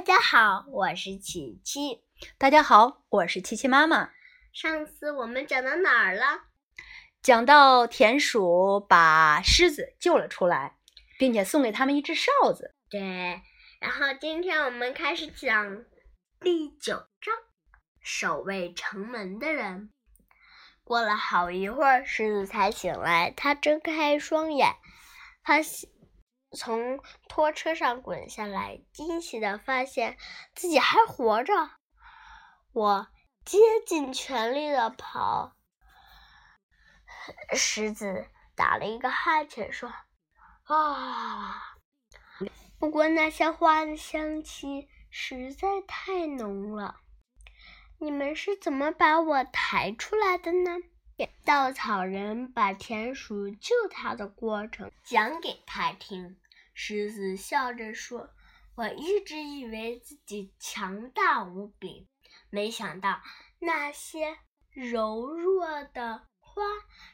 大家好，我是琪琪。大家好，我是琪琪妈妈。上次我们讲到哪儿了？讲到田鼠把狮子救了出来，并且送给他们一只哨子。对，然后今天我们开始讲第九章：守卫城门的人。过了好一会儿，狮子才醒来。它睁开双眼，它从拖车上滚下来，惊喜的发现自己还活着。我竭尽全力的跑。狮子打了一个哈欠，说：“啊，不过那些花的香气实在太浓了。你们是怎么把我抬出来的呢？”稻草人把田鼠救他的过程讲给他听。狮子笑着说：“我一直以为自己强大无比，没想到那些柔弱的花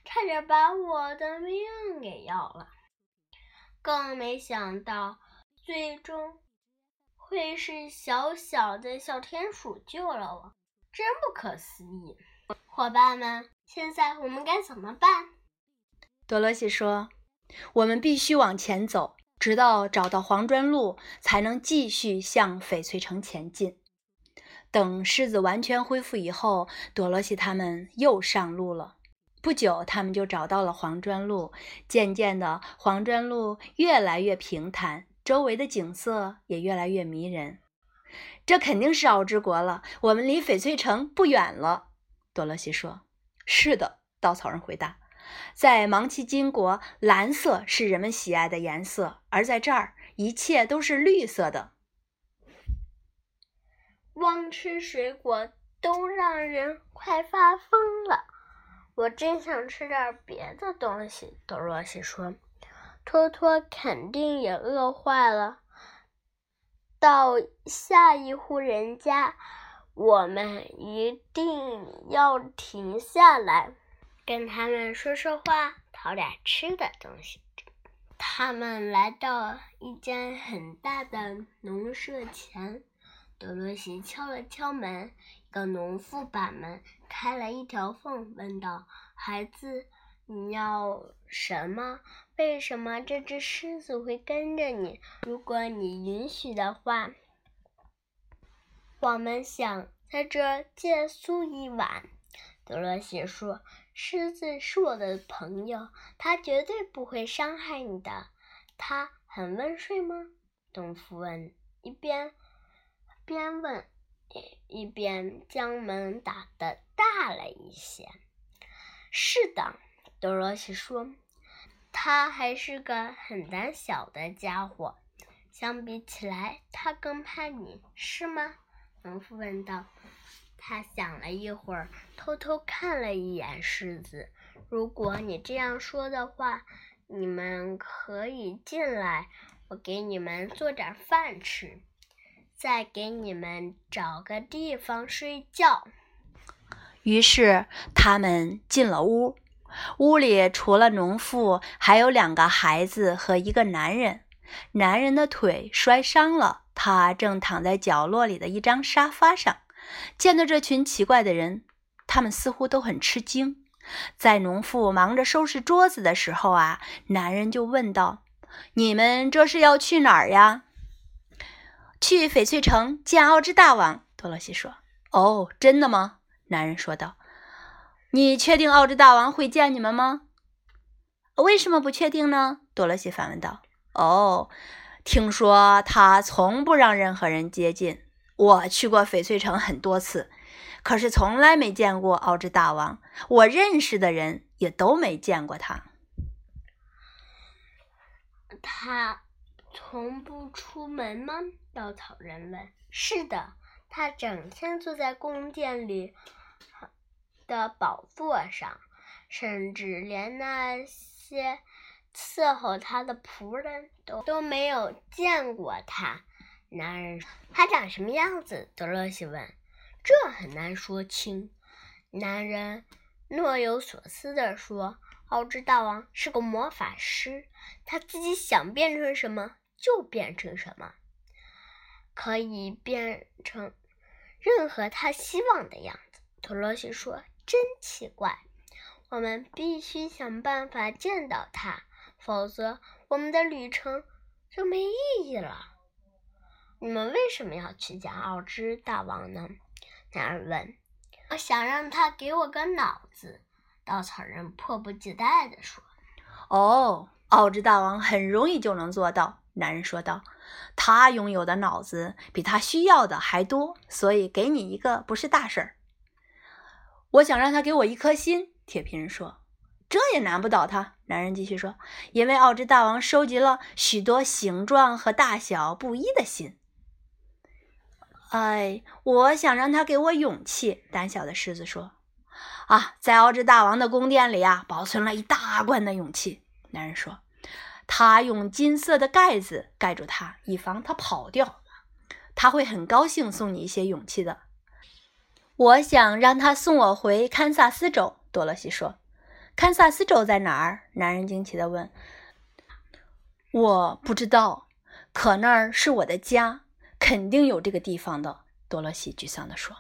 差点把我的命给要了，更没想到最终会是小小的小田鼠救了我，真不可思议！伙伴们，现在我们该怎么办？”多罗西说：“我们必须往前走。”直到找到黄砖路，才能继续向翡翠城前进。等狮子完全恢复以后，多罗西他们又上路了。不久，他们就找到了黄砖路。渐渐的，黄砖路越来越平坦，周围的景色也越来越迷人。这肯定是奥之国了，我们离翡翠城不远了。多罗西说：“是的。”稻草人回答。在芒奇金国，蓝色是人们喜爱的颜色，而在这儿，一切都是绿色的。光吃水果都让人快发疯了，我真想吃点别的东西。多罗西说：“托托肯定也饿坏了。”到下一户人家，我们一定要停下来。跟他们说说话，讨点吃的东西。他们来到一间很大的农舍前，多罗西敲了敲门，一个农妇把门开了一条缝，问道：“孩子，你要什么？为什么这只狮子会跟着你？如果你允许的话，我们想在这借宿一晚。”多罗西说。狮子是我的朋友，它绝对不会伤害你的。它很温顺吗？农夫问，一边边问一边将门打得大了一些。是的，多罗西说，他还是个很胆小的家伙。相比起来，他更怕你，是吗？农夫问道。他想了一会儿，偷偷看了一眼狮子。如果你这样说的话，你们可以进来，我给你们做点饭吃，再给你们找个地方睡觉。于是他们进了屋，屋里除了农妇，还有两个孩子和一个男人。男人的腿摔伤了，他正躺在角落里的一张沙发上。见到这群奇怪的人，他们似乎都很吃惊。在农妇忙着收拾桌子的时候啊，男人就问道：“你们这是要去哪儿呀？”“去翡翠城见奥之大王。”多罗西说。“哦，真的吗？”男人说道。“你确定奥之大王会见你们吗？”“为什么不确定呢？”多罗西反问道。“哦，听说他从不让任何人接近。”我去过翡翠城很多次，可是从来没见过奥之大王。我认识的人也都没见过他。他从不出门吗？稻草人问。是的，他整天坐在宫殿里的宝座上，甚至连那些伺候他的仆人都都没有见过他。男人，他长什么样子？德罗西问。这很难说清。男人若有所思地说：“奥之大王是个魔法师，他自己想变成什么就变成什么。可以变成任何他希望的样子。多罗西说：“真奇怪，我们必须想办法见到他，否则我们的旅程就没意义了。”你们为什么要去见奥之大王呢？男人问。我想让他给我个脑子。稻草人迫不及待地说。哦，奥之大王很容易就能做到。男人说道：“他拥有的脑子比他需要的还多，所以给你一个不是大事儿。”我想让他给我一颗心。铁皮人说：“这也难不倒他。”男人继续说：“因为奥之大王收集了许多形状和大小不一的心。”哎，我想让他给我勇气。胆小的狮子说：“啊，在奥兹大王的宫殿里啊，保存了一大罐的勇气。”男人说：“他用金色的盖子盖住它，以防他跑掉。他会很高兴送你一些勇气的。”我想让他送我回堪萨斯州。多萝西说：“堪萨斯州在哪儿？”男人惊奇地问。“我不知道，可那儿是我的家。”肯定有这个地方的，多萝西沮丧地说。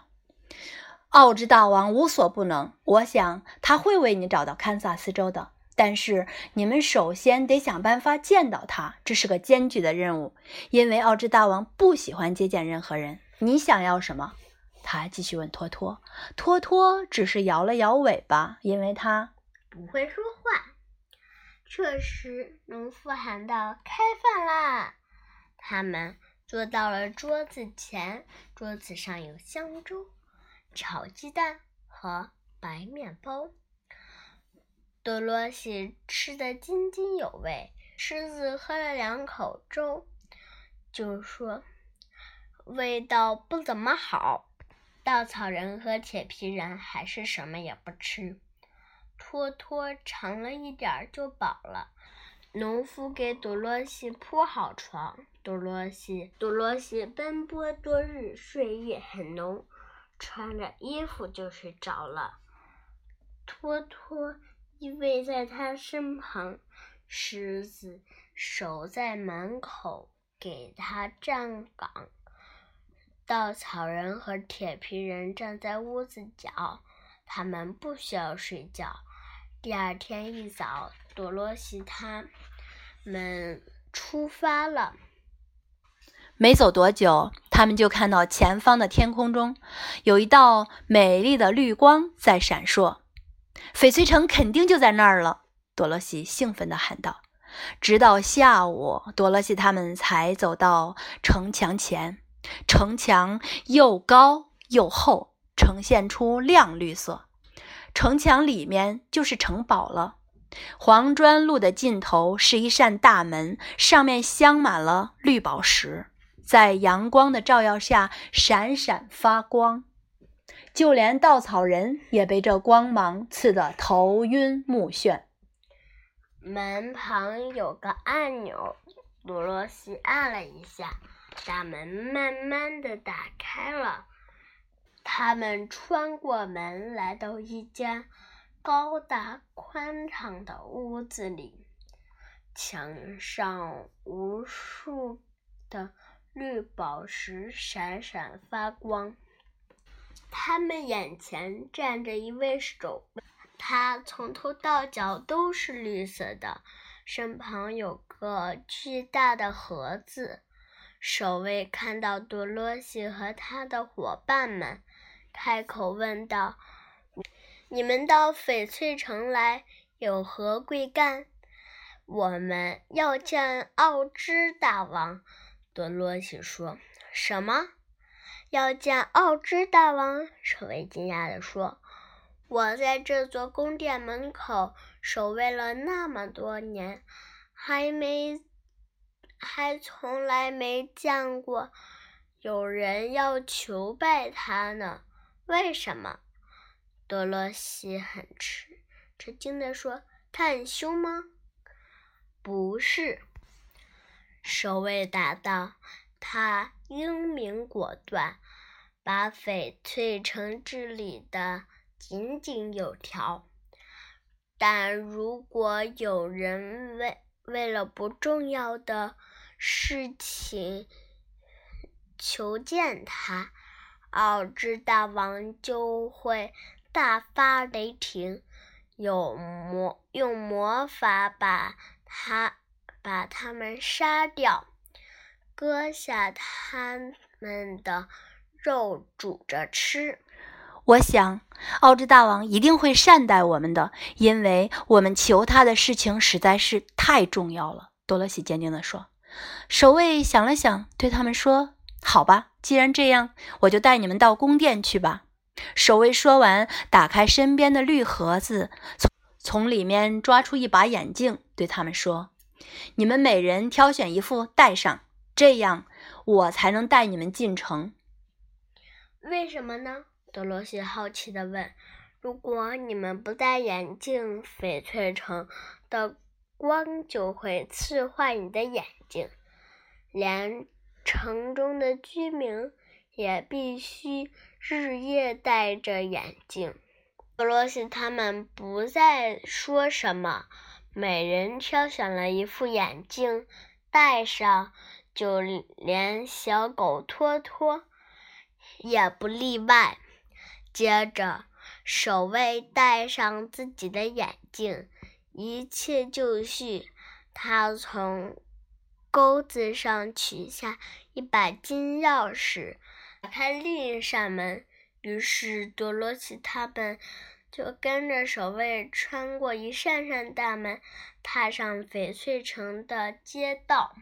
奥兹大王无所不能，我想他会为你找到堪萨斯州的。但是你们首先得想办法见到他，这是个艰巨的任务，因为奥兹大王不喜欢接见任何人。你想要什么？他继续问托托。托托只是摇了摇尾巴，因为他不会说话。这时，农夫喊道：“开饭啦！”他们。坐到了桌子前，桌子上有香粥、炒鸡蛋和白面包。多罗西吃得津津有味。狮子喝了两口粥，就说：“味道不怎么好。”稻草人和铁皮人还是什么也不吃。托托尝了一点就饱了。农夫给多罗西铺好床。多罗西，多罗西奔波多日，睡意很浓，穿着衣服就睡着了。托托依偎在他身旁，狮子守在门口给他站岗，稻草人和铁皮人站在屋子角，他们不需要睡觉。第二天一早，多罗西他们出发了。没走多久，他们就看到前方的天空中有一道美丽的绿光在闪烁。翡翠城肯定就在那儿了！多萝西兴奋地喊道。直到下午，多萝西他们才走到城墙前。城墙又高又厚，呈现出亮绿色。城墙里面就是城堡了。黄砖路的尽头是一扇大门，上面镶满了绿宝石。在阳光的照耀下闪闪发光，就连稻草人也被这光芒刺得头晕目眩。门旁有个按钮，多罗西按了一下，大门慢慢的打开了。他们穿过门，来到一间高大宽敞的屋子里，墙上无数的。绿宝石闪闪发光，他们眼前站着一位守卫，他从头到脚都是绿色的，身旁有个巨大的盒子。守卫看到多罗西和他的伙伴们，开口问道：“你们到翡翠城来有何贵干？”“我们要见奥兹大王。”多罗西说：“什么？要见奥兹大王？”守卫惊讶地说：“我在这座宫殿门口守卫了那么多年，还没，还从来没见过有人要求拜他呢。为什么？”多罗西很吃吃惊地说：“他很凶吗？”“不是。”守卫答道：“他英明果断，把翡翠城治理的井井有条。但如果有人为为了不重要的事情求见他，奥兹大王就会大发雷霆，有魔用魔法把他把他们杀掉，割下他们的肉煮着吃。我想，奥兹大王一定会善待我们的，因为我们求他的事情实在是太重要了。多罗西坚定地说。守卫想了想，对他们说：“好吧，既然这样，我就带你们到宫殿去吧。”守卫说完，打开身边的绿盒子，从从里面抓出一把眼镜，对他们说：“你们每人挑选一副戴上，这样我才能带你们进城。”为什么呢？多罗西好奇地问：“如果你们不戴眼镜，翡翠城的光就会刺坏你的眼睛，连城中的居民也必须日夜戴着眼镜。”多罗西他们不再说什么，每人挑选了一副眼镜戴上，就连小狗托托也不例外。接着，守卫戴上自己的眼镜，一切就绪。他从钩子上取下一把金钥匙，打开另一扇门。于是，多罗西他们就跟着守卫穿过一扇扇大门，踏上翡翠城的街道。